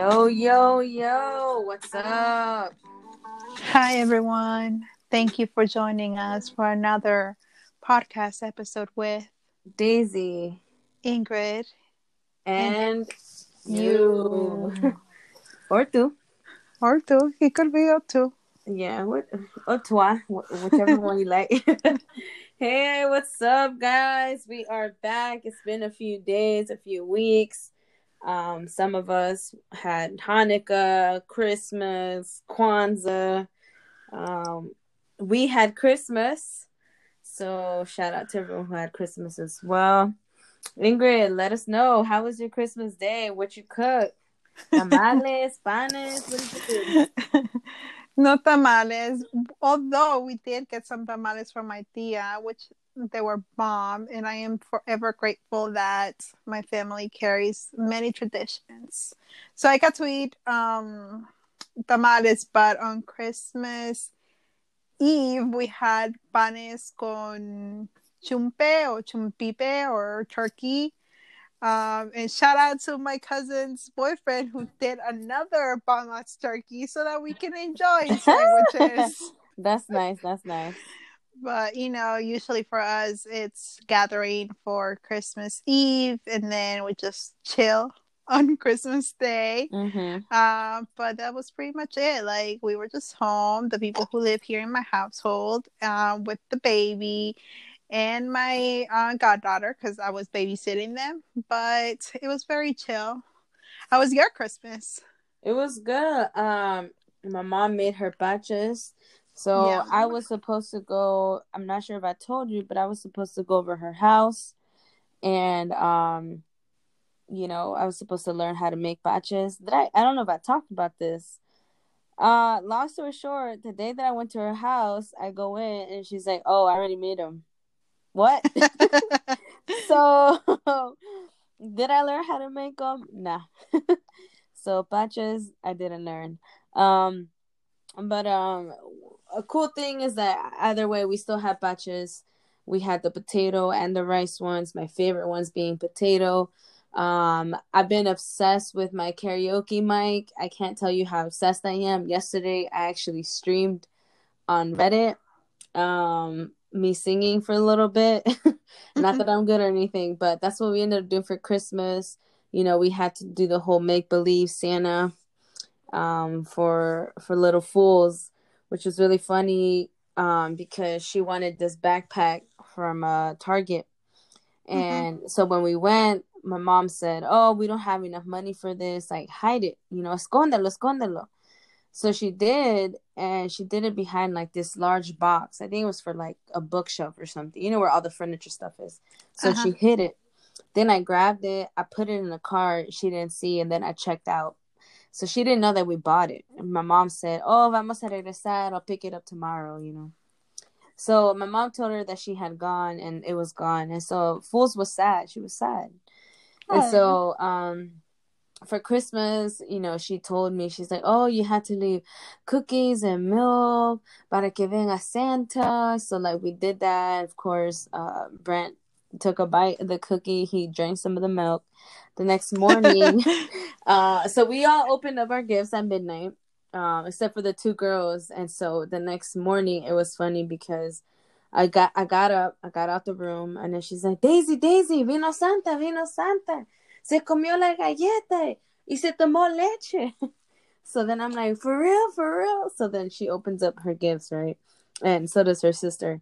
Yo, yo, yo, what's up? Hi, everyone. Thank you for joining us for another podcast episode with Daisy Ingrid and, you. or two. Or two. It could be or two. Yeah, what, or toi, whichever one you like. hey, what's up, guys? We are back. It's been a few days, a few weeks. Um, some of us had Hanukkah, Christmas, Kwanzaa. Um, we had Christmas. So shout out to everyone who had Christmas as well. Ingrid, let us know how was your Christmas day? What you cook? Tamales, panes, what did you do? no tamales, although we did get some tamales from my tia, which they were bomb, and I am forever grateful that my family carries many traditions. So I got to eat um, tamales, but on Christmas Eve we had panes con chumpe or chumpipe or turkey. Um, and shout out to my cousin's boyfriend who did another bomb-ass turkey so that we can enjoy sandwiches. that's nice. That's nice but you know usually for us it's gathering for christmas eve and then we just chill on christmas day. Mm-hmm. um, but that was pretty much it. Like we were just home the people who live here in my household um, with the baby and my uh, goddaughter because i was babysitting them. But it was very chill. How was your christmas? It was good. Um my mom made her paches so yeah. I was supposed to go. I'm not sure if I told you, but I was supposed to go over her house, and um, you know, I was supposed to learn how to make paches. Did I? I don't know if I talked about this. Uh, long story short, the day that I went to her house, I go in and she's like, "Oh, I already made them." What? so, did I learn how to make them? Nah. so paches, I didn't learn. Um, but um, a cool thing is that either way, we still have paches. We had the potato and the rice ones. My favorite ones being potato. Um, I've been obsessed with my karaoke mic. I can't tell you how obsessed I am. Yesterday, I actually streamed on Reddit. Um, me singing for a little bit. Not that I'm good or anything, but that's what we ended up doing for Christmas. You know, we had to do the whole make believe Santa um, for for little fools which was really funny um, because she wanted this backpack from uh, Target. Mm-hmm. And mm-hmm. so when we went, my mom said, Oh, we don't have enough money for this. Like, hide it, you know, escóndelo, escóndelo. So she did, and she did it behind like this large box. I think it was for like a bookshelf or something, you know, where all the furniture stuff is. So uh-huh. she hid it. Then I grabbed it, I put it in the car. She didn't see, and then I checked out. So she didn't know that we bought it. And my mom said, "Oh, vamos a regresar. I'll pick it up tomorrow." You know. So my mom told her that she had gone and it was gone, and so Fools was sad. She was sad, oh. and so um, for Christmas, you know, she told me she's like, "Oh, you had to leave cookies and milk para que venga Santa." So like we did that. Of course, uh, Brent took a bite of the cookie. He drank some of the milk the next morning. uh, so we all opened up our gifts at midnight, um, except for the two girls. And so the next morning, it was funny because I got I got up, I got out the room, and then she's like, Daisy, Daisy, vino Santa, vino Santa, se comió la galleta y se tomó leche. So then I'm like, for real, for real. So then she opens up her gifts, right? And so does her sister.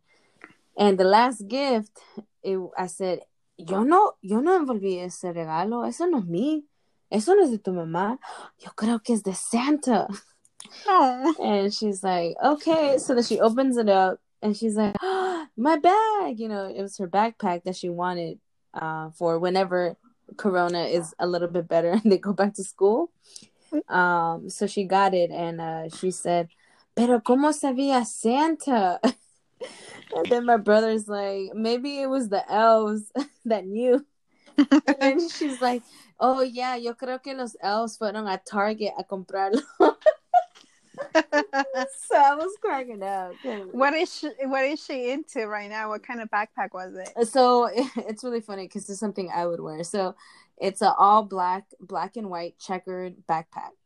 And the last gift, it, I said, yo no, yo no envolví ese regalo, eso no es mío, eso no es de tu mamá, yo creo que es de Santa. And she's like, okay. So then she opens it up and she's like, oh, my bag. You know, it was her backpack that she wanted uh, for whenever Corona is a little bit better and they go back to school. Um, so she got it and uh, she said, pero cómo sabía Santa? And then my brother's like, maybe it was the elves that knew. and she's like, oh yeah, yo creo que los elves fueron a Target a comprarlo. so I was cracking up. What is she, what is she into right now? What kind of backpack was it? So it's really funny because it's something I would wear. So it's an all black, black and white checkered backpack.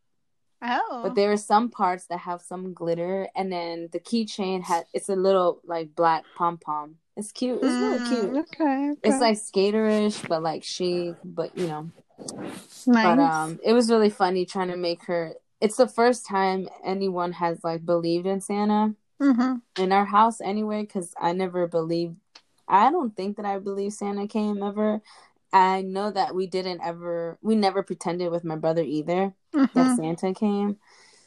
Oh. But there are some parts that have some glitter, and then the keychain has it's a little like black pom pom. It's cute. It's really mm, cute. Okay, okay, It's like skaterish, but like chic. But you know. Nice. But um, it was really funny trying to make her. It's the first time anyone has like believed in Santa mm-hmm. in our house anyway. Because I never believed. I don't think that I believe Santa came ever. I know that we didn't ever. We never pretended with my brother either mm-hmm. that Santa came.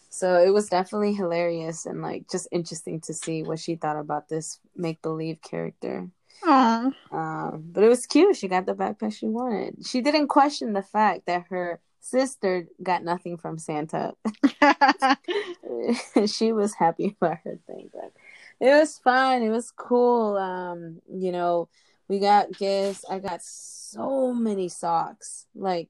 So it was definitely hilarious and like just interesting to see what she thought about this make believe character. Aww. Um, but it was cute. She got the backpack she wanted. She didn't question the fact that her sister got nothing from Santa. she was happy about her thing, but it was fun. It was cool. Um, you know, we got gifts. I got so many socks. Like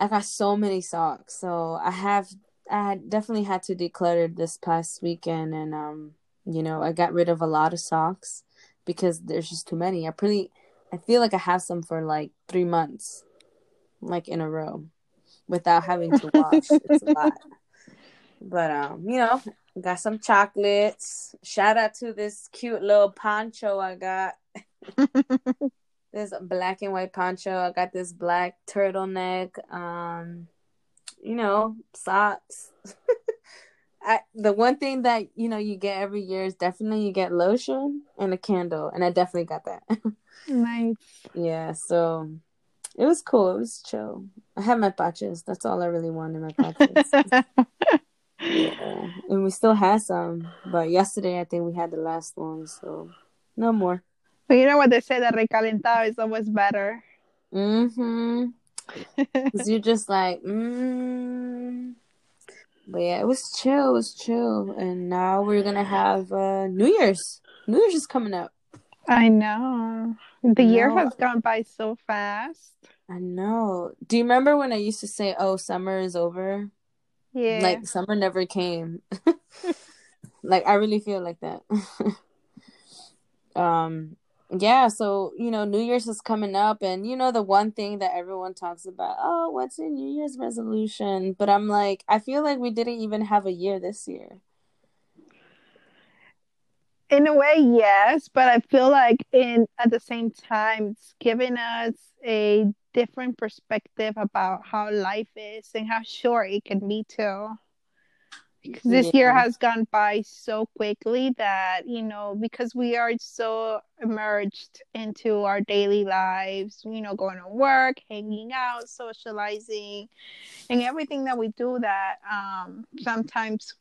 I got so many socks. So I have I definitely had to declutter this past weekend and um, you know, I got rid of a lot of socks because there's just too many. I pretty I feel like I have some for like 3 months like in a row without having to wash. it's a lot. But um, you know, got some chocolates. Shout out to this cute little poncho I got. this black and white poncho. I got this black turtleneck. Um, you know, socks. I, the one thing that you know you get every year is definitely you get lotion and a candle, and I definitely got that. nice. Yeah, so it was cool. It was chill. I had my paches. That's all I really wanted. My paches. yeah, and we still had some, but yesterday I think we had the last one, so no more. But you know what they say that recalentado is always better. Mm-hmm. Cause you're just like, mm. But yeah, it was chill. It was chill, and now we're gonna have uh, New Year's. New Year's is coming up. I know. The year has gone by so fast. I know. Do you remember when I used to say, "Oh, summer is over"? Yeah. Like summer never came. like I really feel like that. um yeah, so you know, New Year's is coming up, and you know, the one thing that everyone talks about, oh, what's your New Year's resolution? But I'm like, I feel like we didn't even have a year this year. In a way, yes, but I feel like in at the same time, it's giving us a different perspective about how life is and how short it can be too this yeah. year has gone by so quickly that you know because we are so immersed into our daily lives you know going to work hanging out socializing and everything that we do that um sometimes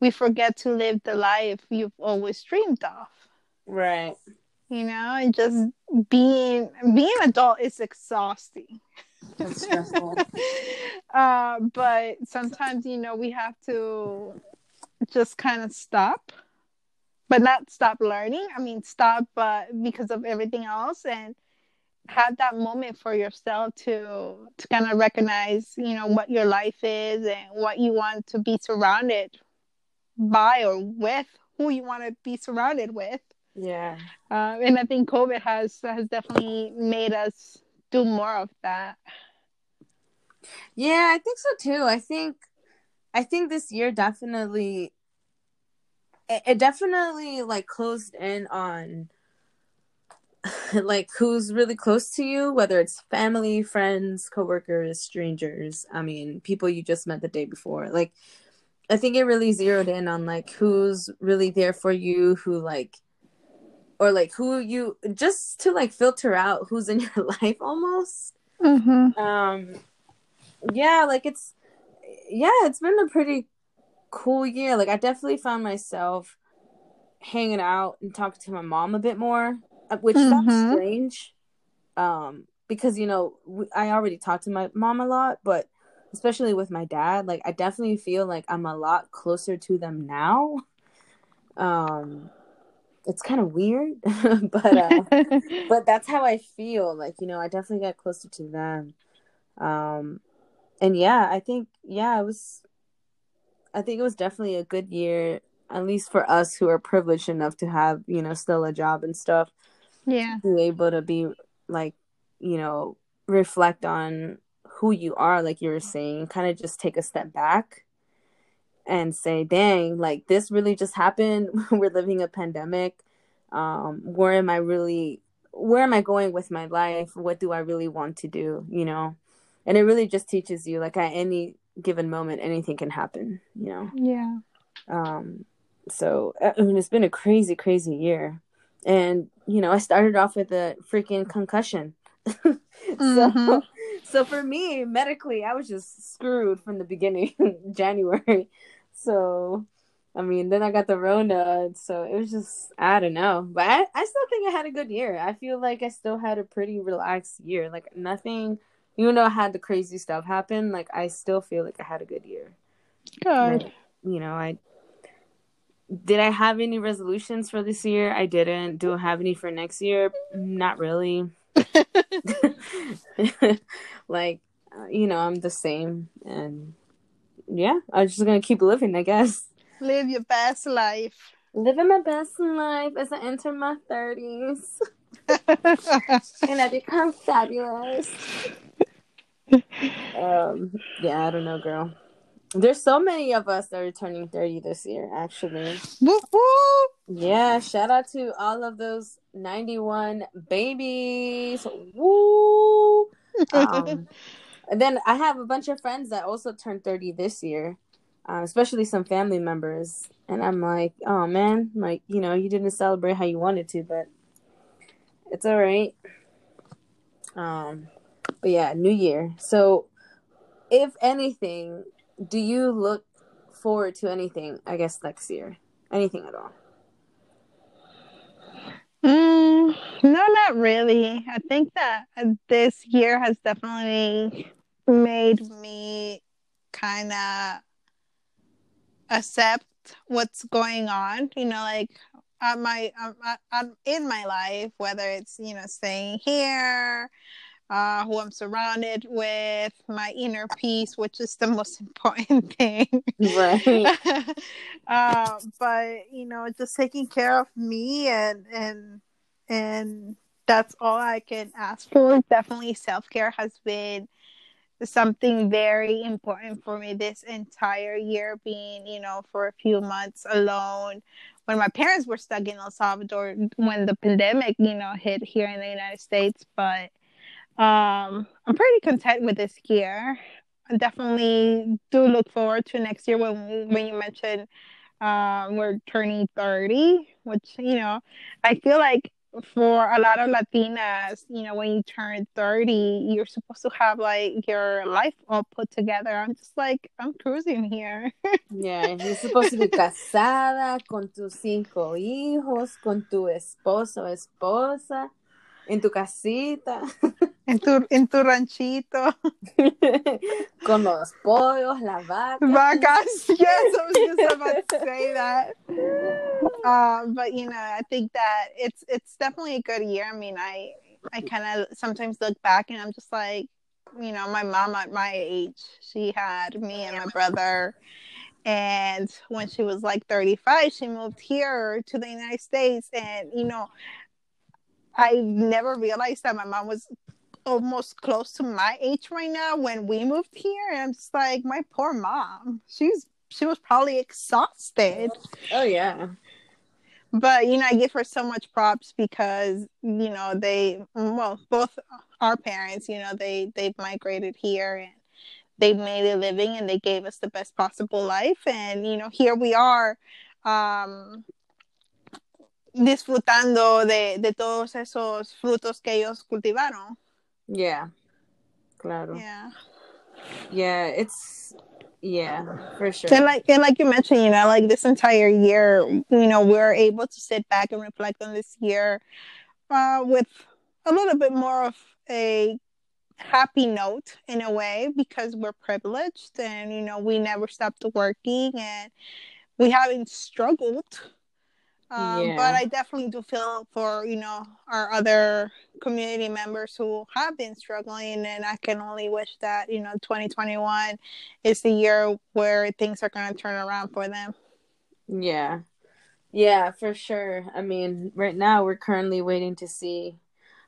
we forget to live the life you've always dreamed of. Right. You know and just being being adult is exhausting that's stressful. uh, but sometimes, you know, we have to just kind of stop, but not stop learning. I mean, stop uh, because of everything else and have that moment for yourself to to kind of recognize, you know, what your life is and what you want to be surrounded by or with, who you want to be surrounded with. Yeah. Uh, and I think COVID has has definitely made us do more of that. Yeah, I think so too. I think I think this year definitely it, it definitely like closed in on like who's really close to you, whether it's family, friends, coworkers, strangers. I mean, people you just met the day before. Like I think it really zeroed in on like who's really there for you, who like or like who you just to like filter out who's in your life almost. Mm-hmm. Um yeah, like it's yeah, it's been a pretty cool year. Like I definitely found myself hanging out and talking to my mom a bit more, uh, which mm-hmm. felt strange. Um, because you know I already talked to my mom a lot, but especially with my dad, like I definitely feel like I'm a lot closer to them now. Um, it's kind of weird, but uh, but that's how I feel. Like you know, I definitely got closer to them. Um, and yeah, I think yeah, it was. I think it was definitely a good year, at least for us who are privileged enough to have, you know, still a job and stuff. Yeah. Be able to be like, you know, reflect on who you are, like you were saying, kind of just take a step back and say, dang, like this really just happened. we're living a pandemic. Um, where am I really where am I going with my life? What do I really want to do? You know? And it really just teaches you like at any given moment anything can happen, you know. Yeah. Um so I mean it's been a crazy crazy year. And you know, I started off with a freaking concussion. so mm-hmm. So for me, medically, I was just screwed from the beginning January. So I mean, then I got the Rona, so it was just I don't know, but I, I still think I had a good year. I feel like I still had a pretty relaxed year. Like nothing, even though I had the crazy stuff happen, like I still feel like I had a good year. Good. You know, I did I have any resolutions for this year? I didn't. Do I have any for next year? Not really. like, you know, I'm the same, and yeah, I'm just gonna keep living, I guess. Live your best life. Living my best life as I enter my 30s. and I become fabulous. um, yeah, I don't know, girl. There's so many of us that are turning 30 this year, actually. Woo-hoo! Yeah, shout out to all of those 91 babies. Woo! Um, and then I have a bunch of friends that also turned 30 this year uh, especially some family members. And I'm like, oh man, like, you know, you didn't celebrate how you wanted to, but it's all right. Um, but yeah, New Year. So, if anything, do you look forward to anything, I guess, next year? Anything at all? Mm, no, not really. I think that this year has definitely made me kind of accept what's going on you know like at my um, in my life whether it's you know staying here uh, who i'm surrounded with my inner peace which is the most important thing. Right. Uh, but you know just taking care of me and and and that's all i can ask for. Definitely self-care has been something very important for me this entire year being you know for a few months alone. When my parents were stuck in el salvador when the pandemic you know hit here in the united states but um i'm pretty content with this year i definitely do look forward to next year when when you mentioned um we're turning 30 which you know i feel like for a lot of Latinas, you know, when you turn 30, you're supposed to have like your life all put together. I'm just like, I'm cruising here. yeah, you're supposed to be casada con tus cinco hijos, con tu esposo, esposa, en tu casita. En tu, en tu ranchito. Con los pollos, las vacas. Vacas, yes, I was just about to say that. Um, but you know, I think that it's it's definitely a good year. I mean, I I kind of sometimes look back and I'm just like, you know, my mom at my age, she had me and my brother. And when she was like 35, she moved here to the United States. And, you know, I never realized that my mom was almost close to my age right now when we moved here. And I'm just like, my poor mom. She's she was probably exhausted. Oh yeah but you know i give her so much props because you know they well both our parents you know they they've migrated here and they've made a living and they gave us the best possible life and you know here we are um disfrutando de, de todos esos frutos que ellos cultivaron. Yeah claro. Yeah. Yeah it's yeah, for sure. And like and like you mentioned, you know, like this entire year, you know, we're able to sit back and reflect on this year uh, with a little bit more of a happy note in a way because we're privileged and you know we never stopped working and we haven't struggled Um, yeah. But I definitely do feel for you know our other community members who have been struggling, and I can only wish that you know 2021 is the year where things are going to turn around for them. Yeah, yeah, for sure. I mean, right now we're currently waiting to see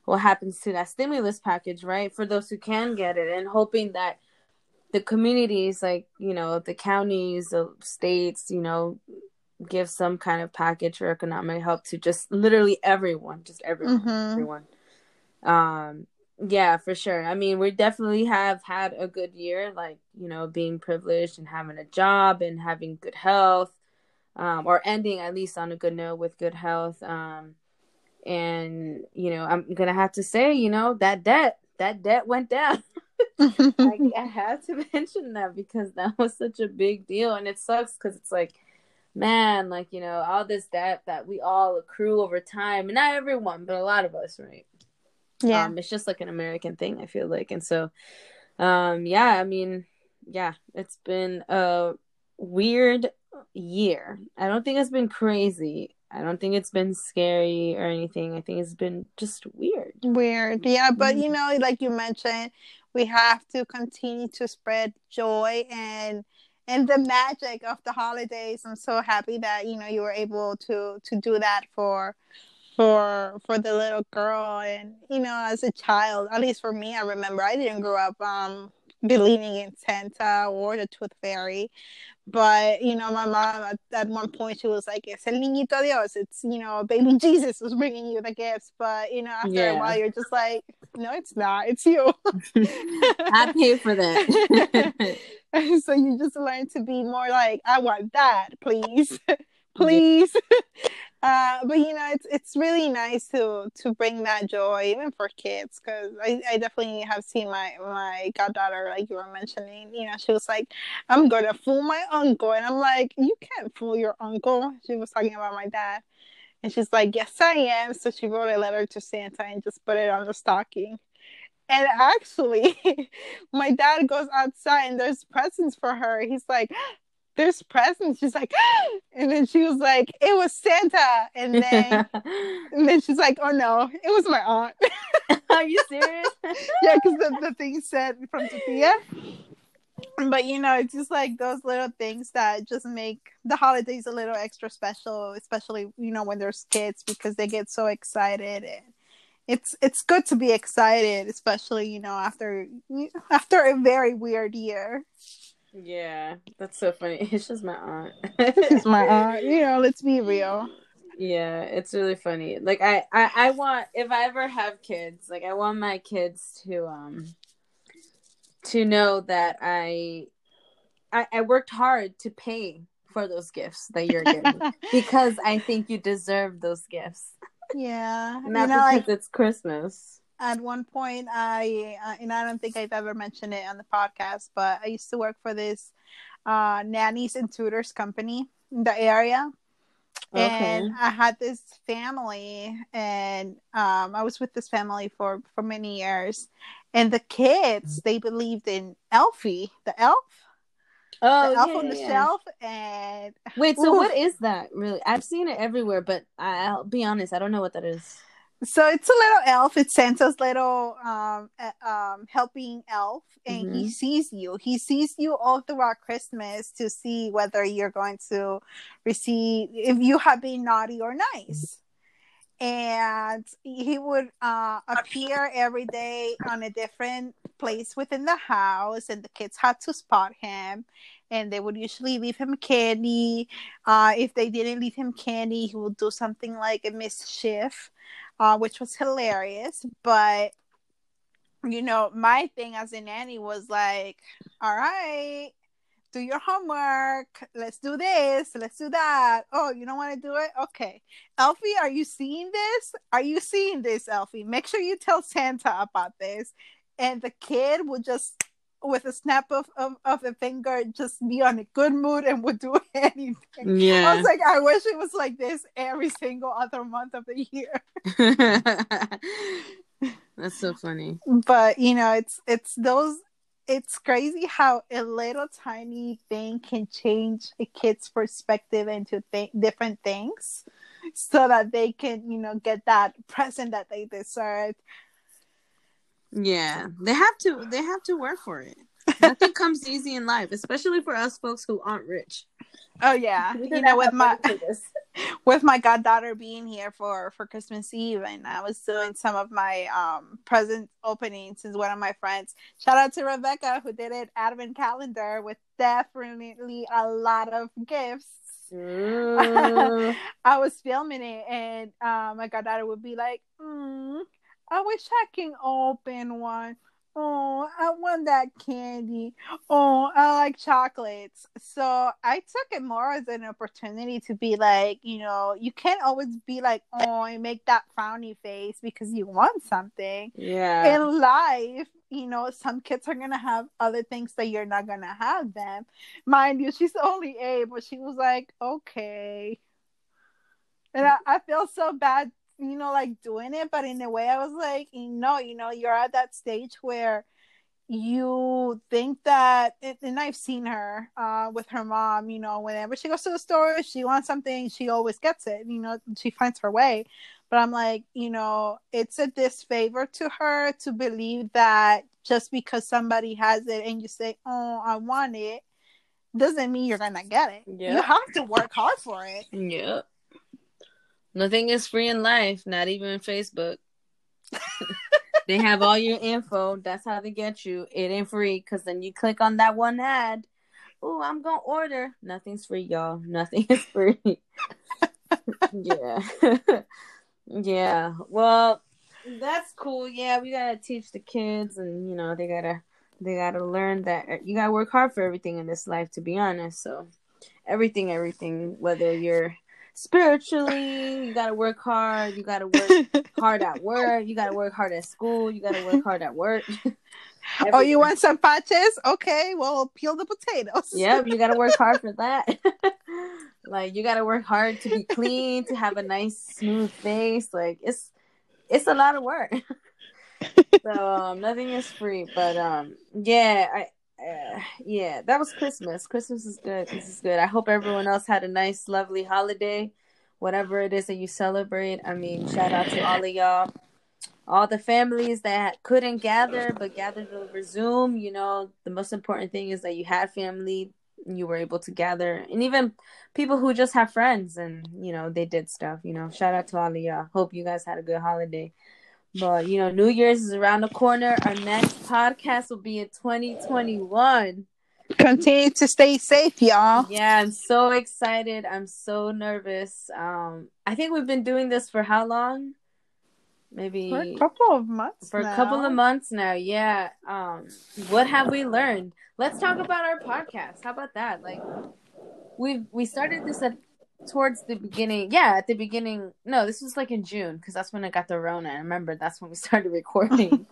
what happens to that stimulus package, right? For those who can get it, and hoping that the communities, like you know, the counties, the states, you know, give some kind of package or economic help to just literally everyone, just everyone, mm-hmm. everyone. Um, yeah, for sure. I mean, we definitely have had a good year, like you know, being privileged and having a job and having good health, um, or ending at least on a good note with good health. Um, and you know, I'm gonna have to say, you know, that debt, that debt went down. I, I had to mention that because that was such a big deal, and it sucks because it's like man, like, you know, all this debt that we all accrue over time, and not everyone, but a lot of us, right? Yeah. Um, it's just like an American thing, I feel like. And so, um, yeah, I mean, yeah, it's been a weird year. I don't think it's been crazy. I don't think it's been scary or anything. I think it's been just weird. Weird. Yeah, but you mm-hmm. know, like you mentioned, we have to continue to spread joy and and the magic of the holidays. I'm so happy that you know you were able to to do that for for for the little girl and you know as a child at least for me i remember i didn't grow up um believing in santa or the tooth fairy. But you know my mom at, at one point she was like it's el niñito dios. It's you know baby jesus was bringing you the gifts. But you know after yeah. a while you're just like no it's not. It's you. I pay for that. So you just learn to be more like i want that please please. Uh, but you know it's it's really nice to to bring that joy even for kids because I, I definitely have seen my my goddaughter like you were mentioning you know she was like i'm gonna fool my uncle and i'm like you can't fool your uncle she was talking about my dad and she's like yes i am so she wrote a letter to santa and just put it on the stocking and actually my dad goes outside and there's presents for her he's like there's presents. She's like, and then she was like, it was Santa. And then, and then she's like, oh no, it was my aunt. Are you serious? yeah, because the, the thing said from Sophia. But you know, it's just like those little things that just make the holidays a little extra special, especially you know when there's kids because they get so excited and it's it's good to be excited, especially you know after after a very weird year. Yeah, that's so funny. It's just my aunt. it's my aunt. You know, let's be real. Yeah, it's really funny. Like I, I, I want if I ever have kids, like I want my kids to um to know that I I, I worked hard to pay for those gifts that you're giving because I think you deserve those gifts. Yeah, not you know, because like, it's Christmas at one point i uh, and i don't think i've ever mentioned it on the podcast but i used to work for this uh, nannies and tutors company in the area okay. and i had this family and um, i was with this family for for many years and the kids they believed in elfie the elf Oh, the elf yeah, on the yeah. shelf and wait so Ooh. what is that really i've seen it everywhere but i'll be honest i don't know what that is so it's a little elf. It's Santa's little um, um, helping elf, and mm-hmm. he sees you. He sees you all throughout Christmas to see whether you're going to receive if you have been naughty or nice. And he would uh, appear every day on a different place within the house, and the kids had to spot him. And they would usually leave him candy. Uh, if they didn't leave him candy, he would do something like a mischief uh, which was hilarious. But you know, my thing as a nanny was like, all right, do your homework. Let's do this. Let's do that. Oh, you don't want to do it? Okay. Elfie, are you seeing this? Are you seeing this, Elfie? Make sure you tell Santa about this. And the kid would just with a snap of, of, of a finger just be on a good mood and would do anything. Yeah. I was like, I wish it was like this every single other month of the year. That's so funny. But you know, it's it's those it's crazy how a little tiny thing can change a kid's perspective into th- different things so that they can, you know, get that present that they deserve. Yeah, they have to. They have to work for it. Nothing comes easy in life, especially for us folks who aren't rich. Oh yeah, you know, with my with my goddaughter being here for for Christmas Eve, and I was doing some of my um present openings as one of my friends. Shout out to Rebecca who did it advent calendar with definitely a lot of gifts. I was filming it, and um, my goddaughter would be like, mm, "I wish I can open one." Oh, I want that candy. Oh, I like chocolates. So I took it more as an opportunity to be like, you know, you can't always be like, oh, and make that frowny face because you want something. Yeah. In life, you know, some kids are gonna have other things that you're not gonna have them. Mind you, she's only eight, but she was like, okay. And I, I feel so bad you know, like doing it, but in a way, I was like, you no, you know, you're at that stage where you think that, and I've seen her uh, with her mom, you know, whenever she goes to the store, she wants something, she always gets it, you know, she finds her way. But I'm like, you know, it's a disfavor to her to believe that just because somebody has it and you say, oh, I want it, doesn't mean you're gonna get it. Yep. You have to work hard for it. Yep. Nothing is free in life, not even Facebook. they have all your info. That's how they get you. It ain't free because then you click on that one ad. Oh, I'm gonna order. Nothing's free, y'all. Nothing is free. yeah. yeah. Well, that's cool. Yeah, we gotta teach the kids, and you know they gotta they gotta learn that you gotta work hard for everything in this life. To be honest, so everything, everything, whether you're spiritually you got to work hard. You got to work hard at work. You got to work hard at school. You got to work hard at work. Oh you want some paches okay well peel the potatoes. Yep you got to work hard for that. Like you got to work hard to be clean to have a nice smooth face. Like it's it's a lot of work. So um nothing is free but um yeah i yeah, that was Christmas. Christmas is good. This is good. I hope everyone else had a nice, lovely holiday, whatever it is that you celebrate. I mean, shout out to all of y'all, all the families that couldn't gather but gathered over Zoom. You know, the most important thing is that you had family, you were able to gather, and even people who just have friends and you know they did stuff. You know, shout out to all of y'all. Hope you guys had a good holiday. But you know, New Year's is around the corner. Our next podcast will be in 2021. Continue to stay safe, y'all. Yeah, I'm so excited. I'm so nervous. Um, I think we've been doing this for how long? Maybe for a couple of months. For now. a couple of months now, yeah. Um, what have we learned? Let's talk about our podcast. How about that? Like, we've we started this at towards the beginning yeah at the beginning no this was like in june because that's when i got the rona i remember that's when we started recording.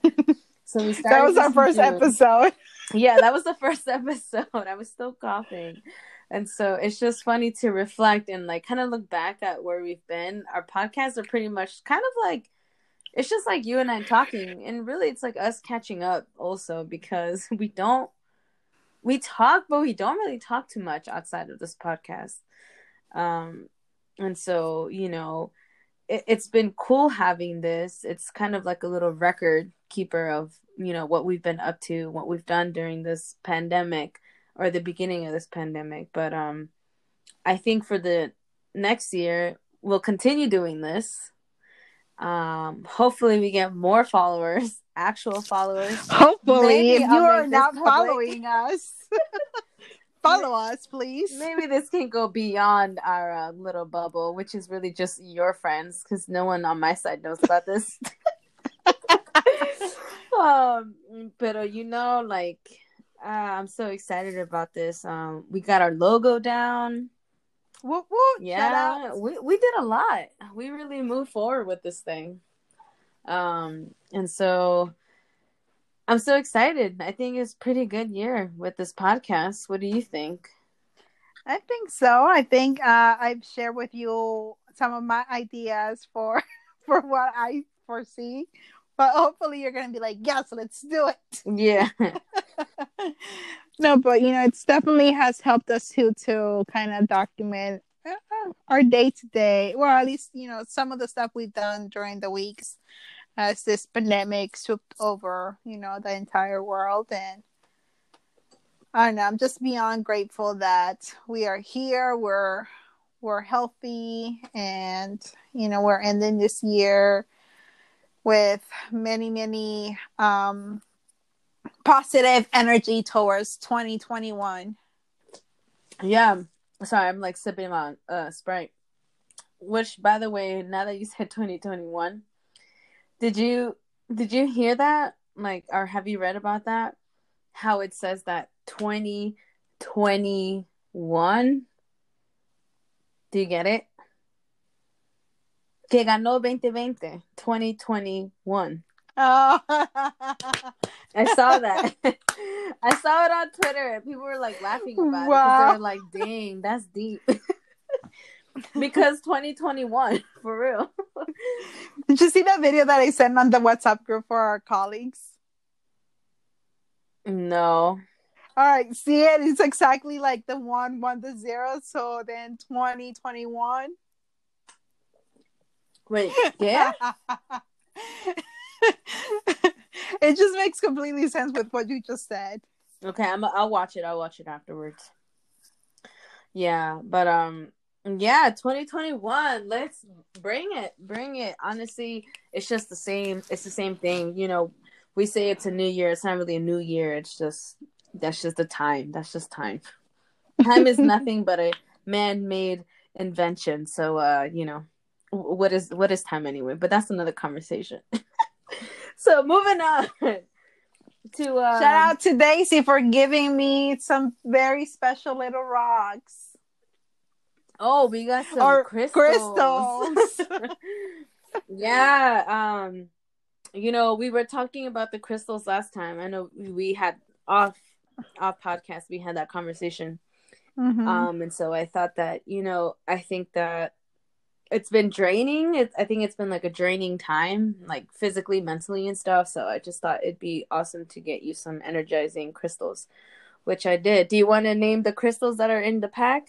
So we started that was our first episode. Yeah that was the first episode. I was still coughing. And so it's just funny to reflect and like kind of look back at where we've been. Our podcasts are pretty much kind of like it's just like you and i talking and really it's like us catching up also because we don't we talk but we don't really talk too much outside of this podcast um, and so, you know, it, it's been cool having this. It's kind of like a little record keeper of, you know, what we've been up to, what we've done during this pandemic or the beginning of this pandemic. But um, I think for the next year, we'll continue doing this. Um, hopefully, we get more followers, actual followers. Hopefully, Maybe if you are not public. following us. follow us, please. Maybe this can go beyond our uh, little bubble, which is really just your friends, because no one on my side knows about this. um, but uh, you know, like uh, I'm so excited about this. Um, we got our logo down. Whoop, whoop, yeah, we we did a lot. We really moved forward with this thing. Um, and so I'm so excited. I think it's pretty good year with this podcast. What do you think? I think so. I think uh, I've shared with you some of my ideas for for what I foresee. But hopefully you're gonna be like, yes, let's do it. Yeah. no, but you know, it's definitely has helped us to to kind of document uh, our day to day, well, at least you know some of the stuff we've done during the weeks as this pandemic swept over, you know, the entire world, and I don't know. I'm just beyond grateful that we are here. We're we're healthy, and you know, we're ending this year with many, many um, positive energy towards 2021. Yeah. Sorry, I'm like sipping on uh Sprite. Which by the way, now that you said 2021, did you did you hear that? Like or have you read about that? How it says that 2021 Do you get it? Que ganó 2020, 2021. Oh. I saw that. I saw it on Twitter and people were like laughing about wow. it they were like, dang, that's deep. because 2021, for real. Did you see that video that I sent on the WhatsApp group for our colleagues? No. All right, see it? It's exactly like the one, one, the zero. So then 2021. Wait, yeah? it just makes completely sense with what you just said. Okay, I'm I'll watch it. I'll watch it afterwards. Yeah, but um yeah, 2021. Let's bring it. Bring it. Honestly, it's just the same. It's the same thing. You know, we say it's a new year. It's not really a new year. It's just that's just the time. That's just time. Time is nothing but a man-made invention. So uh, you know, what is what is time anyway? But that's another conversation. so moving on to uh, shout out to Daisy for giving me some very special little rocks. Oh, we got some or crystals. crystals. yeah. Um, you know, we were talking about the crystals last time. I know we had off off podcast we had that conversation. Mm-hmm. Um, and so I thought that, you know, I think that it's been draining. It's I think it's been like a draining time, like physically, mentally, and stuff. So I just thought it'd be awesome to get you some energizing crystals, which I did. Do you want to name the crystals that are in the pack?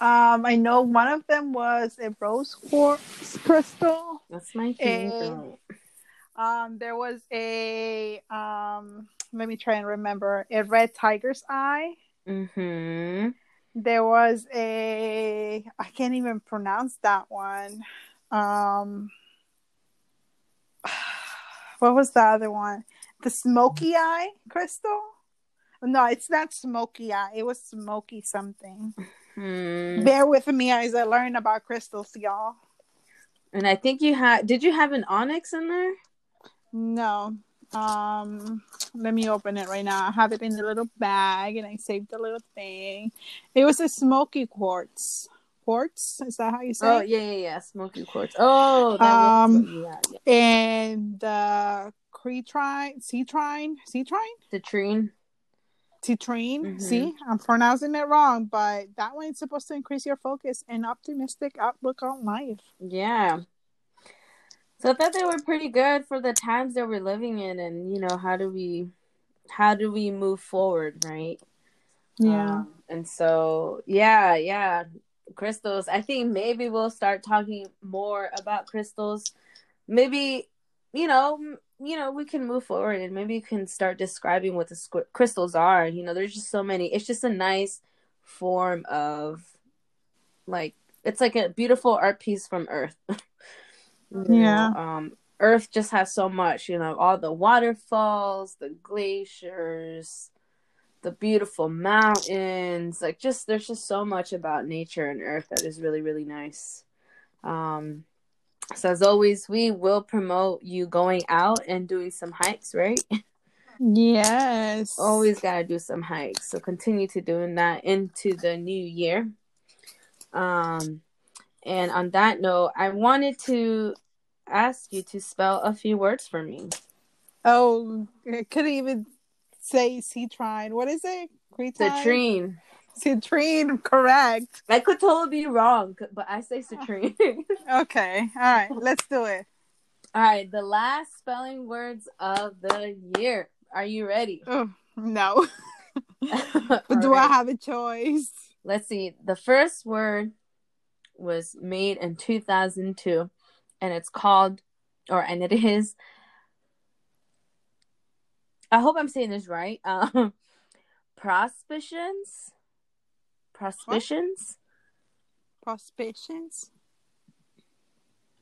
Um, I know one of them was a rose quartz crystal. That's my favorite. A, um, there was a um, let me try and remember a red tiger's eye. Mm-hmm there was a I can't even pronounce that one. Um what was the other one? The smoky eye crystal? No, it's not smoky eye. It was smoky something. Hmm. Bear with me as I learn about crystals, y'all. And I think you had did you have an onyx in there? No. Um, let me open it right now. I have it in the little bag, and I saved the little thing. It was a smoky quartz. Quartz is that how you say? Oh yeah, yeah, yeah. Smoky quartz. Oh, um, was, yeah, yeah. and uh, cretrine, citrine, citrine, citrine. Citrine. Mm-hmm. See, I'm pronouncing it wrong, but that one is supposed to increase your focus and optimistic outlook on life. Yeah. So I thought they were pretty good for the times that we're living in, and you know how do we, how do we move forward, right? Yeah. Um, and so yeah, yeah, crystals. I think maybe we'll start talking more about crystals. Maybe, you know, you know, we can move forward and maybe you can start describing what the squ- crystals are. You know, there's just so many. It's just a nice form of, like, it's like a beautiful art piece from Earth. yeah. Know, um, Earth just has so much, you know, all the waterfalls, the glaciers, the beautiful mountains. Like, just there's just so much about nature and Earth that is really, really nice. Um, so as always, we will promote you going out and doing some hikes, right? Yes. Always gotta do some hikes. So continue to doing that into the new year. Um, and on that note, I wanted to ask you to spell a few words for me. Oh, I couldn't even say citrine. What is it? Citrine. Citrine, correct. I could totally be wrong, but I say citrine. okay, all right, let's do it. All right, the last spelling words of the year. Are you ready? Oh, no. but do right. I have a choice? let's see. The first word was made in 2002 and it's called or and it is I hope I'm saying this right. Um prospicions. Prospicions. Prospicions.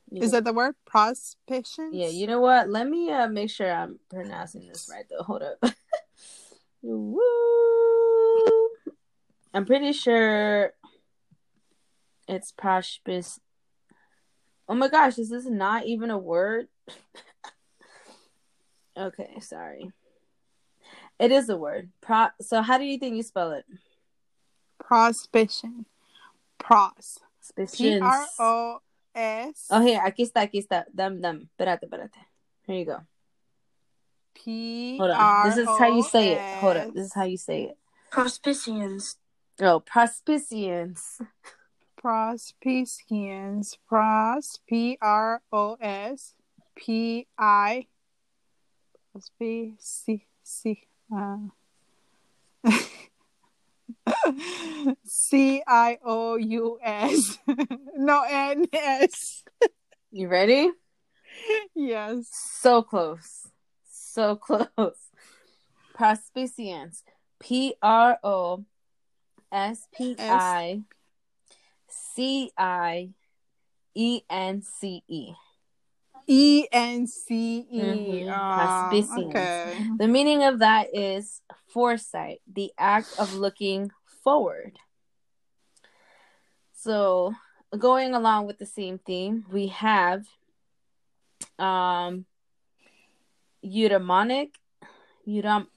Yeah. Is that the word? Prospicions? Yeah, you know what? Let me uh, make sure I'm pronouncing this right though. Hold up. Woo! I'm pretty sure it's prospis. Oh my gosh, is this not even a word? okay, sorry. It is a word. Pro. So how do you think you spell it? Prospition. Pros. P R O S. Oh, here, aquí está, aquí está. Dame, dame. Espérate, espérate. Here you go. P Hold on. This is how you say it. Hold up. This is how you say it. Prospicians. Oh, prospicians. Prospicians. Pros. P R O S. P I. Prospici. Uh, C I O U S. No N S. You ready? Yes. So close. So close. Prospicians. P R O S P I C I E N C E. E N C E. Mm-hmm. Ah, okay. The meaning of that is foresight, the act of looking forward. So, going along with the same theme, we have um eudaimonic eudaim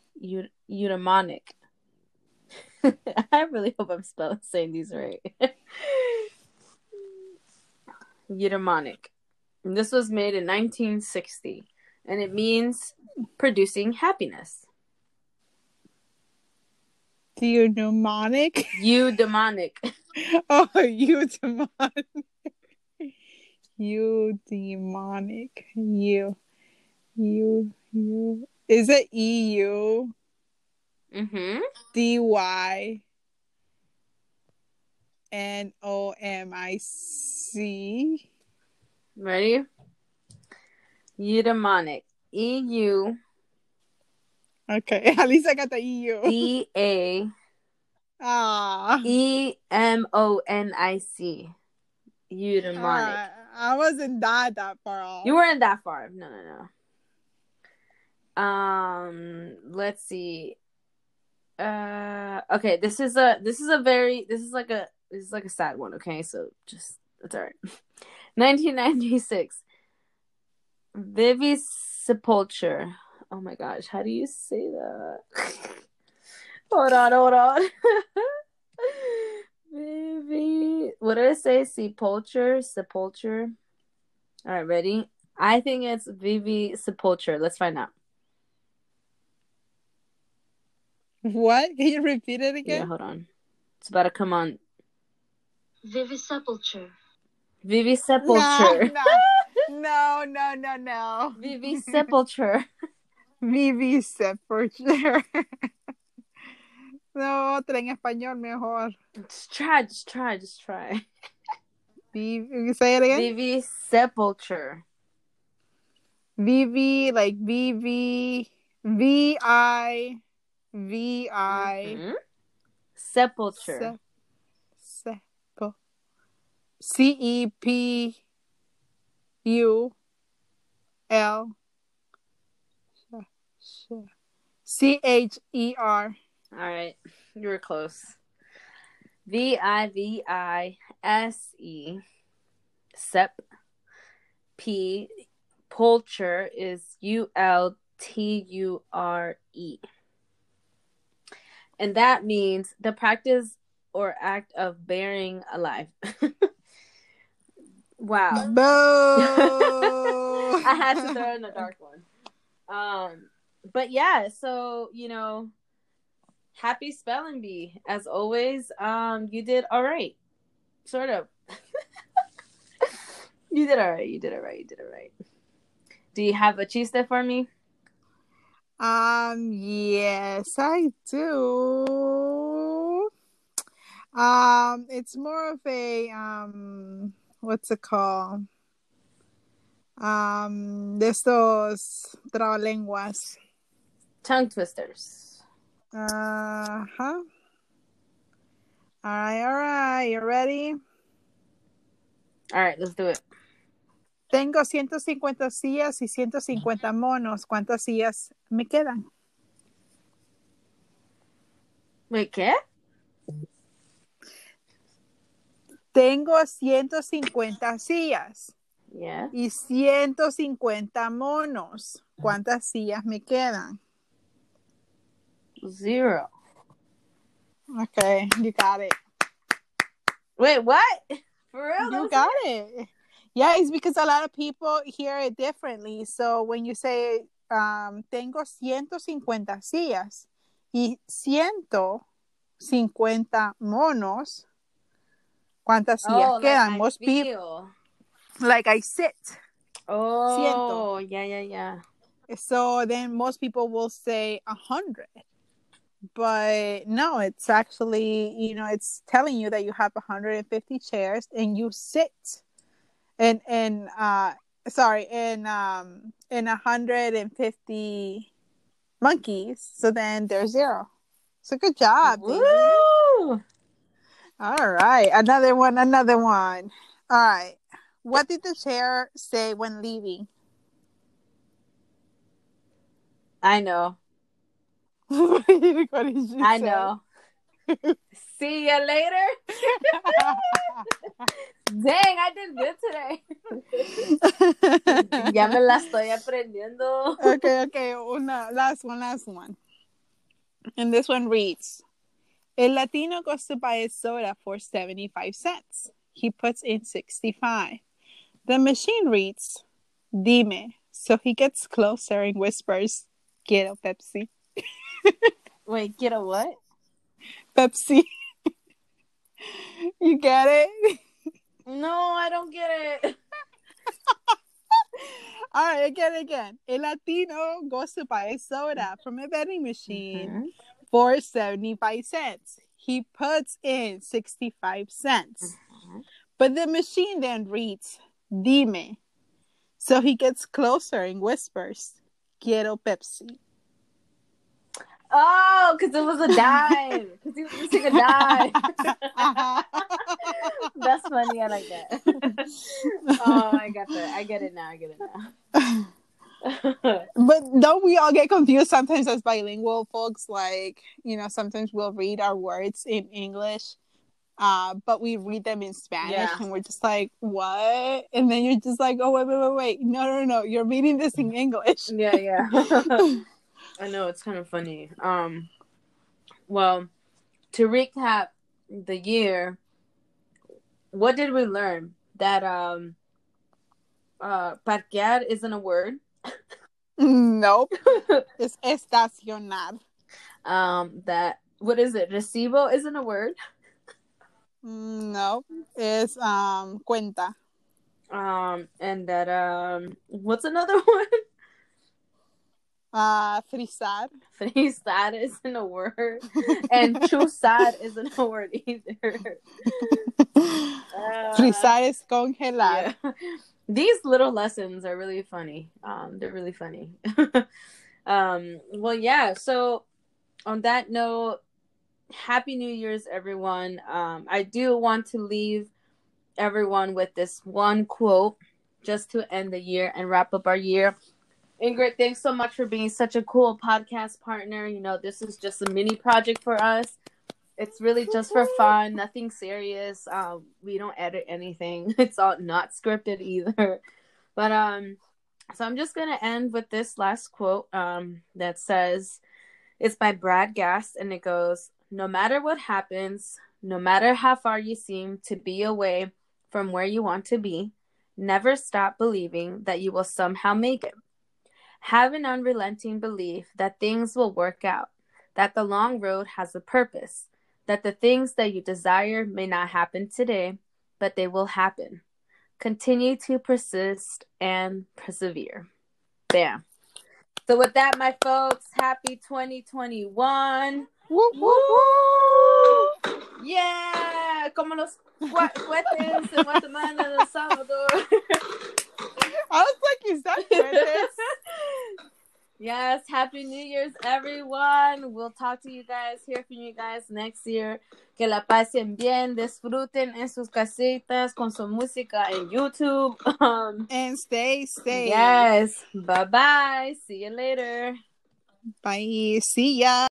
eudaimonic. I really hope I'm spelling saying these right. eudaimonic. This was made in 1960 and it means producing happiness. Eudaimonic? Eudaimonic. oh, eudaimonic. Eudaimonic. You. Demonic. You. You. Is it EU? Mm-hmm. D Y N O M I C. Ready? Eudaimonic. E U. Okay, at least I got the EU. D A. Ah. E M O N I C. Eudaimonic. Uh, I wasn't that that far off. You weren't that far. No, no, no. Um, let's see. Uh, okay. This is a this is a very this is like a this is like a sad one. Okay, so just that's all right. 1996. Vivi Sepulture. Oh my gosh, how do you say that? hold on, hold on. Baby. what did I say? Sepulture, Sepulture. All right, ready? I think it's Vivi Sepulture. Let's find out. What? Can you repeat it again? Yeah, hold on. It's about to come on. Vivi Sepulture. Vivi Sepulture. No, no, no, no, no. Vivi Sepulture. Vivi Sepulture. no, otra en español mejor. Just try, just try, just try. Vivi, say it again. Vivi Sepulture. Vivi, like Vivi, V I, V I. Mm-hmm. Sepulture. C E P U L C H E R. All right, you were close. V I V I S E. Sep. P. Pulture is U L T U R E. And that means the practice or act of bearing alive. Wow. I had to throw in a dark one. Um, but yeah, so you know, happy spelling bee as always. Um, you did all right, sort of. you did all right. You did all right. You did all right. Do you have a cheese for me? Um, yes, I do. Um, it's more of a um, what's it called? Um, de estos trabalenguas. Tongue twisters. Uh huh. All right, all right. You ready? All right, let's do it. Tengo 150 sillas y 150 monos. ¿Cuántas sillas me quedan? Wait, ¿qué? Tengo 150 sillas Yeah. y 150 monos. ¿Cuántas sillas me quedan? Zero. Okay, you got it. Wait, what? For real? You got it. Yeah, it's because a lot of people hear it differently. So when you say um, tengo 150 sillas y 150 monos, ¿cuántas sillas Oh, like quedan? I Most people, like I sit. Oh, yeah, yeah, yeah. So then most people will say a hundred. But no, it's actually, you know, it's telling you that you have 150 chairs and you sit and and uh sorry, in um in 150 monkeys. So then there's zero. So good job. All right. Another one, another one. All right. What did the chair say when leaving? I know. what did she I say? know. See you later. Dang, I did good today. ya me la estoy aprendiendo. okay, okay. Una, last one, last one. And this one reads El Latino goes to buy a soda for 75 cents. He puts in 65. The machine reads Dime. So he gets closer and whispers, Quiero Pepsi. Wait, get a what? Pepsi. you get it? No, I don't get it. All right, again, again. A Latino goes to buy a soda from a vending machine. Mhm. for 75 cents. He puts in 65 cents. Mhm. But the machine then reads, Dime. So he gets closer and whispers, Quiero Pepsi. Oh, because it was a dime. Because he was using a dime. That's funny. I like that. oh, I got that. I get it now. I get it now. but don't we all get confused sometimes as bilingual folks? Like, you know, sometimes we'll read our words in English, uh, but we read them in Spanish Yeah. and we're just like, what? And then you're just like, oh, wait, wait, wait, wait. No, no, no. You're reading this in English. yeah, yeah. I know it's kind of funny. Um, well, to recap the year, what did we learn? That um, uh, parquear isn't a word. nope. It's estacionar. um, that what is it? Recibo isn't a word. No, It's um cuenta. Um, and that um, what's another one? Uh frisar. Frisar isn't a word, and chusar isn't a word either. Uh, frisar es congelar. yeah. These little lessons are really funny. Um, they're really funny. um, well, yeah. So, on that note, happy New Year's, everyone. Um, I do want to leave everyone with this one quote just to end the year and wrap up our year. Ingrid, thanks so much for being such a cool podcast partner. You know, this is just a mini project for us. It's really just for fun, nothing serious. Um, we don't edit anything. It's all not scripted either. But um, so I'm just gonna end with this last quote um that says, "It's by Brad Gast, and it goes: No matter what happens, no matter how far you seem to be away from where you want to be, never stop believing that you will somehow make it. Have an unrelenting belief that things will work out, that the long road has a purpose, that the things that you desire may not happen today, but they will happen. Continue to persist and persevere. Bam. So, with that, my folks, happy 2021. Woo, woo, woo. Yeah, como los cohetes en Guatemala El Salvador. I was like, is that? Yes, happy New Year's, everyone. We'll talk to you guys, hear from you guys next year. Que la pasen bien, disfruten en sus casitas con su música en YouTube. Um, and stay safe. yes, bye bye. See you later. Bye. See ya.